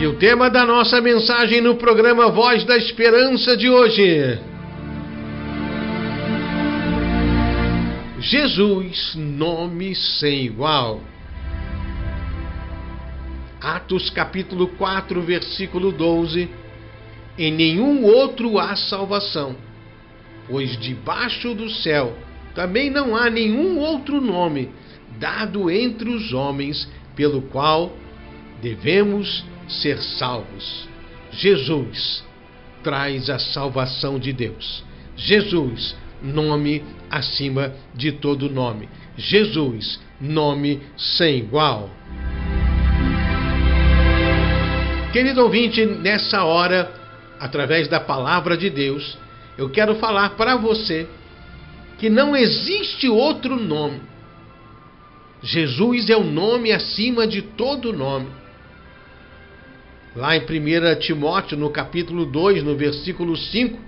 E o tema da nossa mensagem no programa Voz da Esperança de hoje. Jesus, nome sem igual. Atos capítulo 4, versículo 12. Em nenhum outro há salvação, pois debaixo do céu também não há nenhum outro nome dado entre os homens pelo qual devemos ser salvos. Jesus traz a salvação de Deus. Jesus, nome acima de todo nome. Jesus, nome sem igual. Querido ouvinte, nessa hora, através da palavra de Deus, eu quero falar para você que não existe outro nome. Jesus é o nome acima de todo nome. Lá em 1 Timóteo, no capítulo 2, no versículo 5,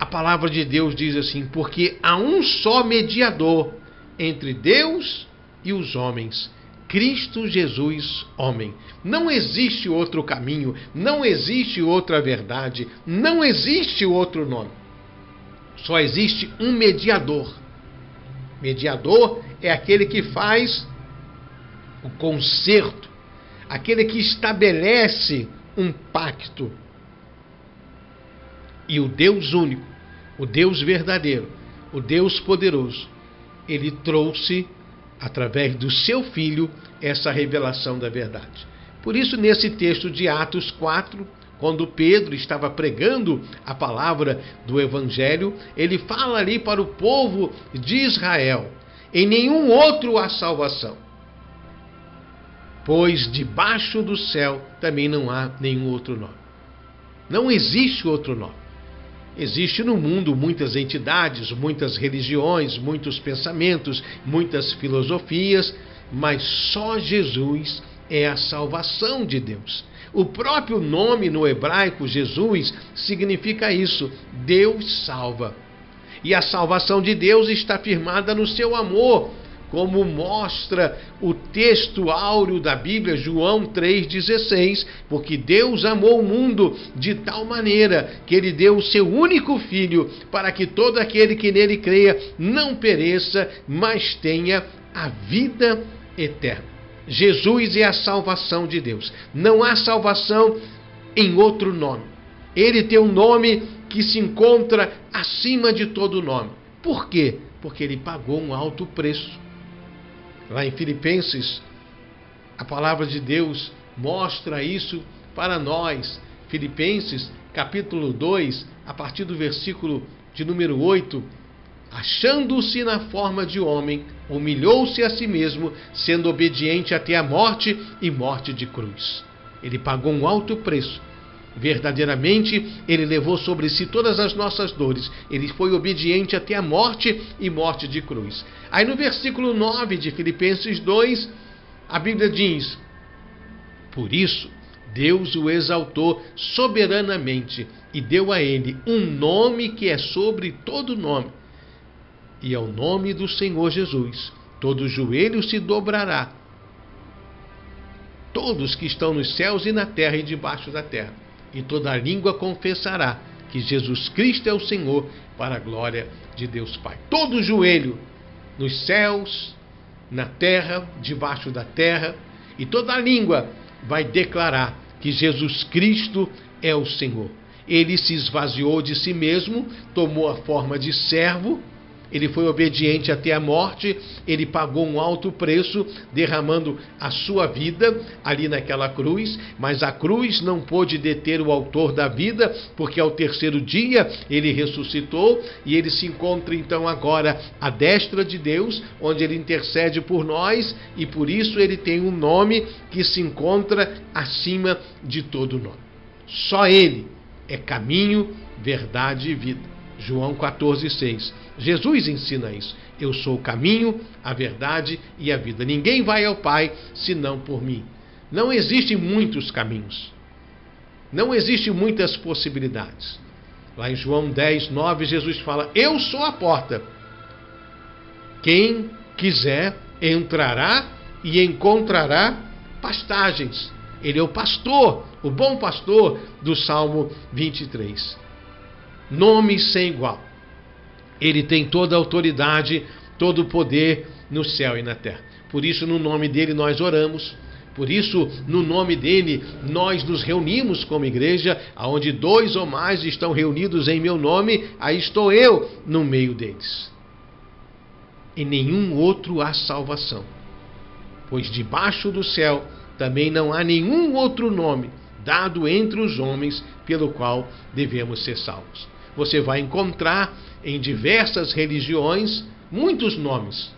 a palavra de Deus diz assim: Porque há um só mediador entre Deus e os homens, Cristo Jesus, homem. Não existe outro caminho, não existe outra verdade, não existe outro nome. Só existe um mediador. Mediador é aquele que faz o conserto aquele que estabelece um pacto. E o Deus único, o Deus verdadeiro, o Deus poderoso, ele trouxe, através do seu filho, essa revelação da verdade. Por isso, nesse texto de Atos 4, quando Pedro estava pregando a palavra do Evangelho, ele fala ali para o povo de Israel: em nenhum outro há salvação pois debaixo do céu também não há nenhum outro nome. Não existe outro nome. Existe no mundo muitas entidades, muitas religiões, muitos pensamentos, muitas filosofias, mas só Jesus é a salvação de Deus. O próprio nome no hebraico, Jesus, significa isso: Deus salva. E a salvação de Deus está firmada no seu amor, como mostra o texto áureo da Bíblia, João 3,16, porque Deus amou o mundo de tal maneira que ele deu o seu único filho, para que todo aquele que nele creia não pereça, mas tenha a vida eterna. Jesus é a salvação de Deus. Não há salvação em outro nome. Ele tem um nome que se encontra acima de todo nome. Por quê? Porque ele pagou um alto preço. Lá em Filipenses, a palavra de Deus mostra isso para nós. Filipenses, capítulo 2, a partir do versículo de número 8, achando-se na forma de homem, humilhou-se a si mesmo, sendo obediente até a morte e morte de cruz. Ele pagou um alto preço Verdadeiramente, ele levou sobre si todas as nossas dores. Ele foi obediente até a morte e morte de cruz. Aí no versículo 9 de Filipenses 2, a Bíblia diz: Por isso, Deus o exaltou soberanamente e deu a ele um nome que é sobre todo nome. E ao nome do Senhor Jesus, todo joelho se dobrará. Todos que estão nos céus e na terra e debaixo da terra e toda língua confessará que Jesus Cristo é o Senhor, para a glória de Deus Pai. Todo joelho nos céus, na terra, debaixo da terra, e toda língua vai declarar que Jesus Cristo é o Senhor. Ele se esvaziou de si mesmo, tomou a forma de servo ele foi obediente até a morte, ele pagou um alto preço, derramando a sua vida ali naquela cruz, mas a cruz não pôde deter o autor da vida, porque ao terceiro dia ele ressuscitou e ele se encontra então agora à destra de Deus, onde ele intercede por nós e por isso ele tem um nome que se encontra acima de todo nome. Só ele é caminho, verdade e vida. João 14,6. Jesus ensina isso. Eu sou o caminho, a verdade e a vida. Ninguém vai ao Pai senão por mim. Não existem muitos caminhos. Não existem muitas possibilidades. Lá em João 10, 9, Jesus fala: Eu sou a porta. Quem quiser entrará e encontrará pastagens. Ele é o pastor, o bom pastor do Salmo 23. Nome sem igual. Ele tem toda a autoridade, todo o poder no céu e na terra. Por isso, no nome dele, nós oramos. Por isso, no nome dele, nós nos reunimos como igreja, aonde dois ou mais estão reunidos em meu nome, aí estou eu no meio deles. Em nenhum outro há salvação, pois debaixo do céu também não há nenhum outro nome dado entre os homens pelo qual devemos ser salvos. Você vai encontrar em diversas religiões muitos nomes,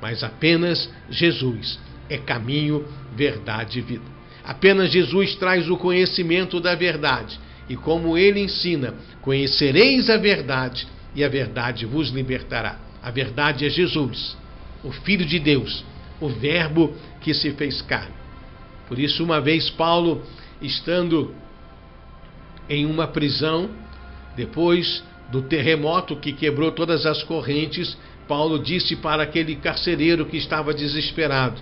mas apenas Jesus é caminho, verdade e vida. Apenas Jesus traz o conhecimento da verdade. E como ele ensina, conhecereis a verdade e a verdade vos libertará. A verdade é Jesus, o Filho de Deus, o Verbo que se fez carne. Por isso, uma vez Paulo, estando em uma prisão, depois do terremoto que quebrou todas as correntes, Paulo disse para aquele carcereiro que estava desesperado: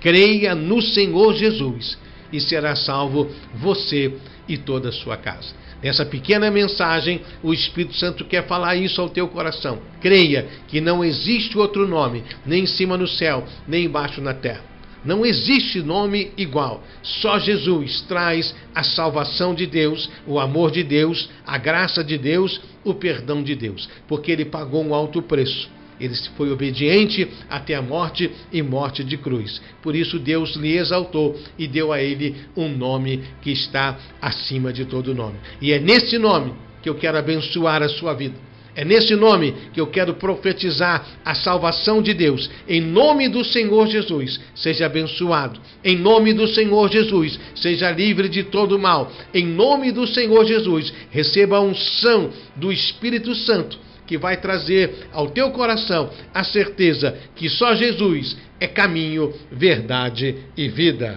Creia no Senhor Jesus e será salvo você e toda a sua casa. Nessa pequena mensagem, o Espírito Santo quer falar isso ao teu coração. Creia que não existe outro nome, nem em cima no céu, nem embaixo na terra. Não existe nome igual. Só Jesus traz a salvação de Deus, o amor de Deus, a graça de Deus, o perdão de Deus, porque ele pagou um alto preço ele foi obediente até a morte e morte de cruz. Por isso Deus lhe exaltou e deu a ele um nome que está acima de todo nome. E é nesse nome que eu quero abençoar a sua vida. É nesse nome que eu quero profetizar a salvação de Deus. Em nome do Senhor Jesus, seja abençoado. Em nome do Senhor Jesus, seja livre de todo mal. Em nome do Senhor Jesus, receba a unção do Espírito Santo que vai trazer ao teu coração a certeza que só Jesus é caminho, verdade e vida.